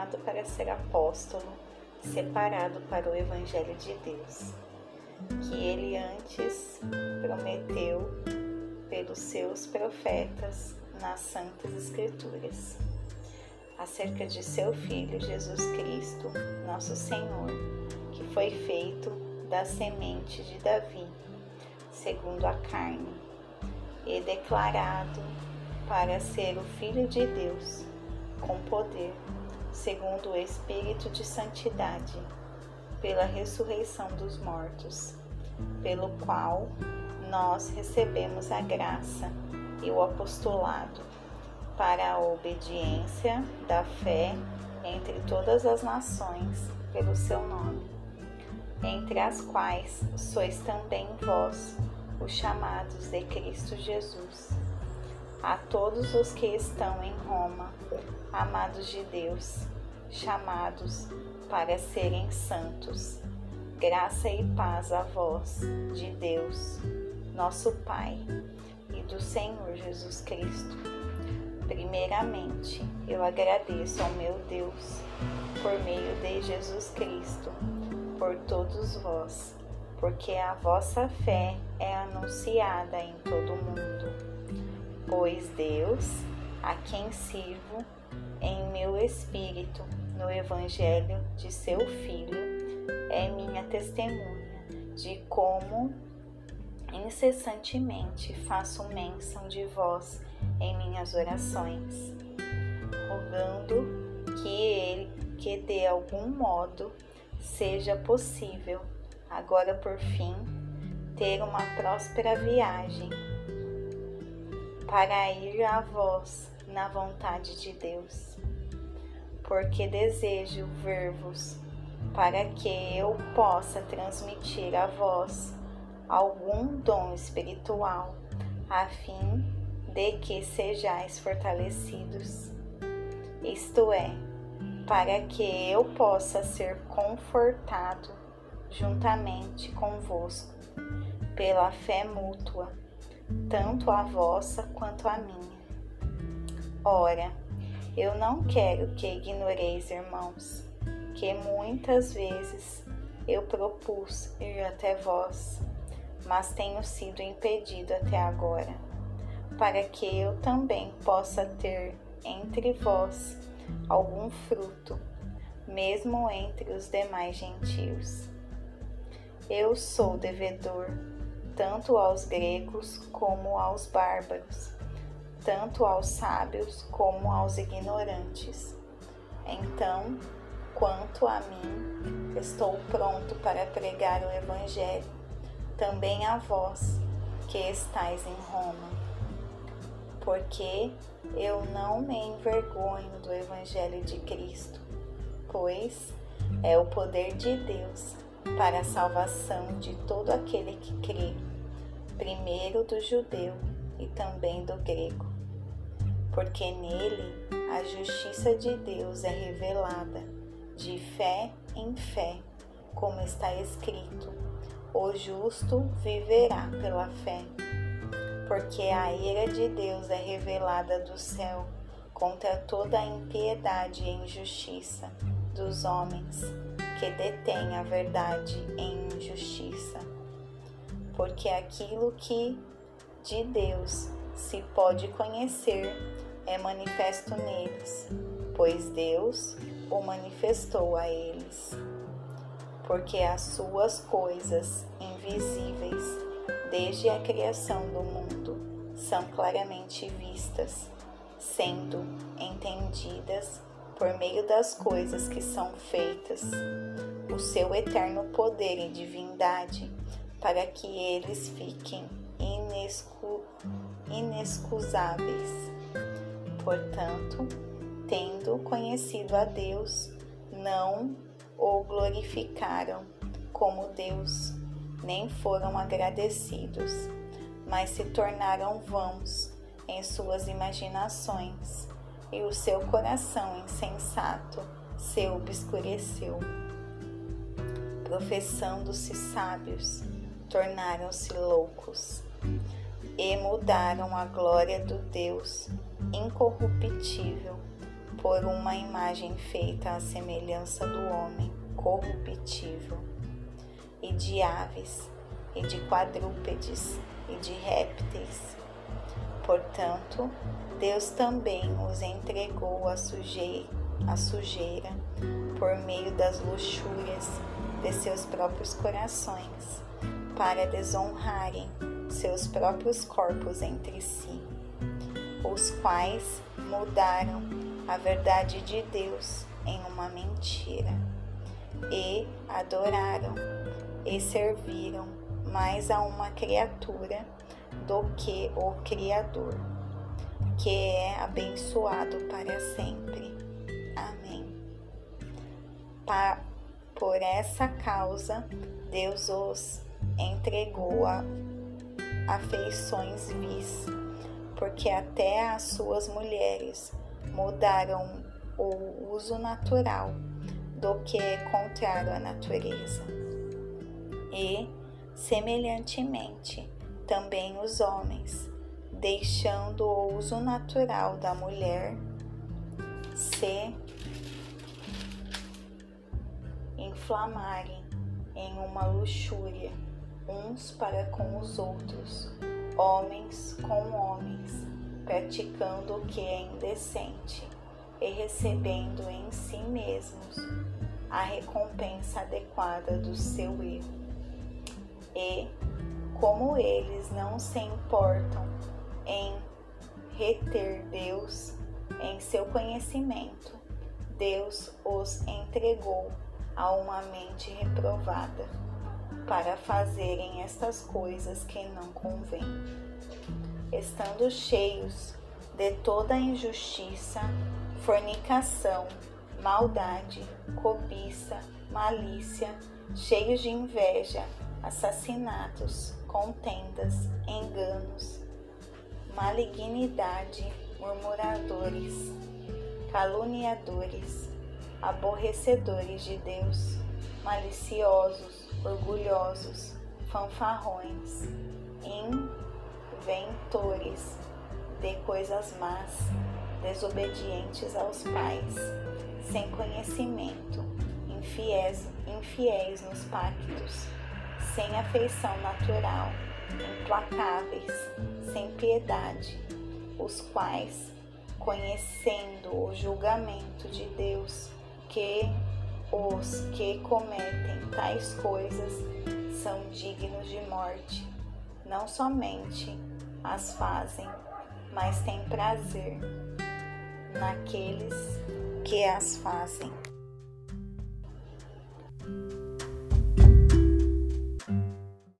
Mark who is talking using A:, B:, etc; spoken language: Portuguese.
A: chamado para ser apóstolo, separado para o Evangelho de Deus, que ele antes prometeu pelos seus profetas nas Santas Escrituras, acerca de seu Filho Jesus Cristo, nosso Senhor, que foi feito da semente de Davi, segundo a carne, e declarado para ser o Filho de Deus, com poder, segundo o Espírito de Santidade, pela ressurreição dos mortos, pelo qual nós recebemos a graça e o apostolado para a obediência da fé entre todas as nações pelo seu nome, entre as quais sois também vós os chamados de Cristo Jesus. A todos os que estão em Roma, amados de Deus, chamados para serem santos, graça e paz a vós, de Deus, nosso Pai e do Senhor Jesus Cristo. Primeiramente, eu agradeço ao meu Deus por meio de Jesus Cristo, por todos vós, porque a vossa fé é anunciada em todo o mundo. Pois Deus, a quem sirvo em meu espírito no Evangelho de seu Filho, é minha testemunha de como incessantemente faço menção de vós em minhas orações, rogando que ele, que de algum modo seja possível, agora por fim, ter uma próspera viagem para ir a vós na vontade de Deus, porque desejo ver-vos para que eu possa transmitir a vós algum dom espiritual, a fim de que sejais fortalecidos. Isto é, para que eu possa ser confortado juntamente convosco pela fé mútua, tanto a vossa quanto a minha. Ora, eu não quero que ignoreis, irmãos, que muitas vezes eu propus ir até vós mas tenho sido impedido até agora, para que eu também possa ter entre vós algum fruto, mesmo entre os demais gentios. Eu sou devedor tanto aos gregos como aos bárbaros, tanto aos sábios como aos ignorantes. Então, quanto a mim, estou pronto para pregar o Evangelho também a vós que estáis em Roma, porque eu não me envergonho do Evangelho de Cristo, pois é o poder de Deus para a salvação de todo aquele que crê, primeiro do judeu e também do grego, porque nele a justiça de Deus é revelada de fé em fé, como está escrito o justo viverá pela fé, porque a ira de Deus é revelada do céu contra toda a impiedade e injustiça dos homens que detêm a verdade em injustiça. Porque aquilo que de Deus se pode conhecer é manifesto neles, pois Deus o manifestou a eles porque as suas coisas invisíveis, desde a criação do mundo, são claramente vistas, sendo entendidas por meio das coisas que são feitas, o seu eterno poder e divindade, para que eles fiquem inescu inexcusáveis. Portanto, tendo conhecido a Deus, não o glorificaram como Deus, nem foram agradecidos, mas se tornaram vãos em suas imaginações, e o seu coração insensato se obscureceu. Professando-se sábios, tornaram-se loucos e mudaram a glória do Deus incorruptível por uma imagem feita à semelhança do homem, corruptível, e de aves, e de quadrúpedes, e de répteis. Portanto, Deus também os entregou à sujeira, por meio das luxúrias de seus próprios corações, para desonrarem seus próprios corpos entre si, os quais mudaram a verdade de Deus em uma mentira, e adoraram e serviram mais a uma criatura do que o Criador, que é abençoado para sempre. Amém. Por essa causa, Deus os entregou a afeições vis, porque até as suas mulheres mudaram o uso natural do que é contrário à natureza. E, semelhantemente, também os homens, deixando o uso natural da mulher, se inflamarem em uma luxúria uns para com os outros, homens com homens, praticando o que é indecente e recebendo em si mesmos a recompensa adequada do seu erro. E, como eles não se importam em reter Deus em seu conhecimento, Deus os entregou a uma mente reprovada para fazerem estas coisas que não convêm, estando cheios de toda injustiça, fornicação, maldade, cobiça, malícia, cheios de inveja, assassinatos, contendas, enganos, malignidade, murmuradores, caluniadores, aborrecedores de Deus, maliciosos, orgulhosos, fanfarrões, inventores de coisas más, desobedientes aos pais, sem conhecimento, infiéis, infiéis nos pactos, sem afeição natural, implacáveis, sem piedade, os quais, conhecendo o julgamento de Deus, que os que cometem tais coisas são dignos de morte, não somente as fazem, mas têm prazer naqueles que as fazem.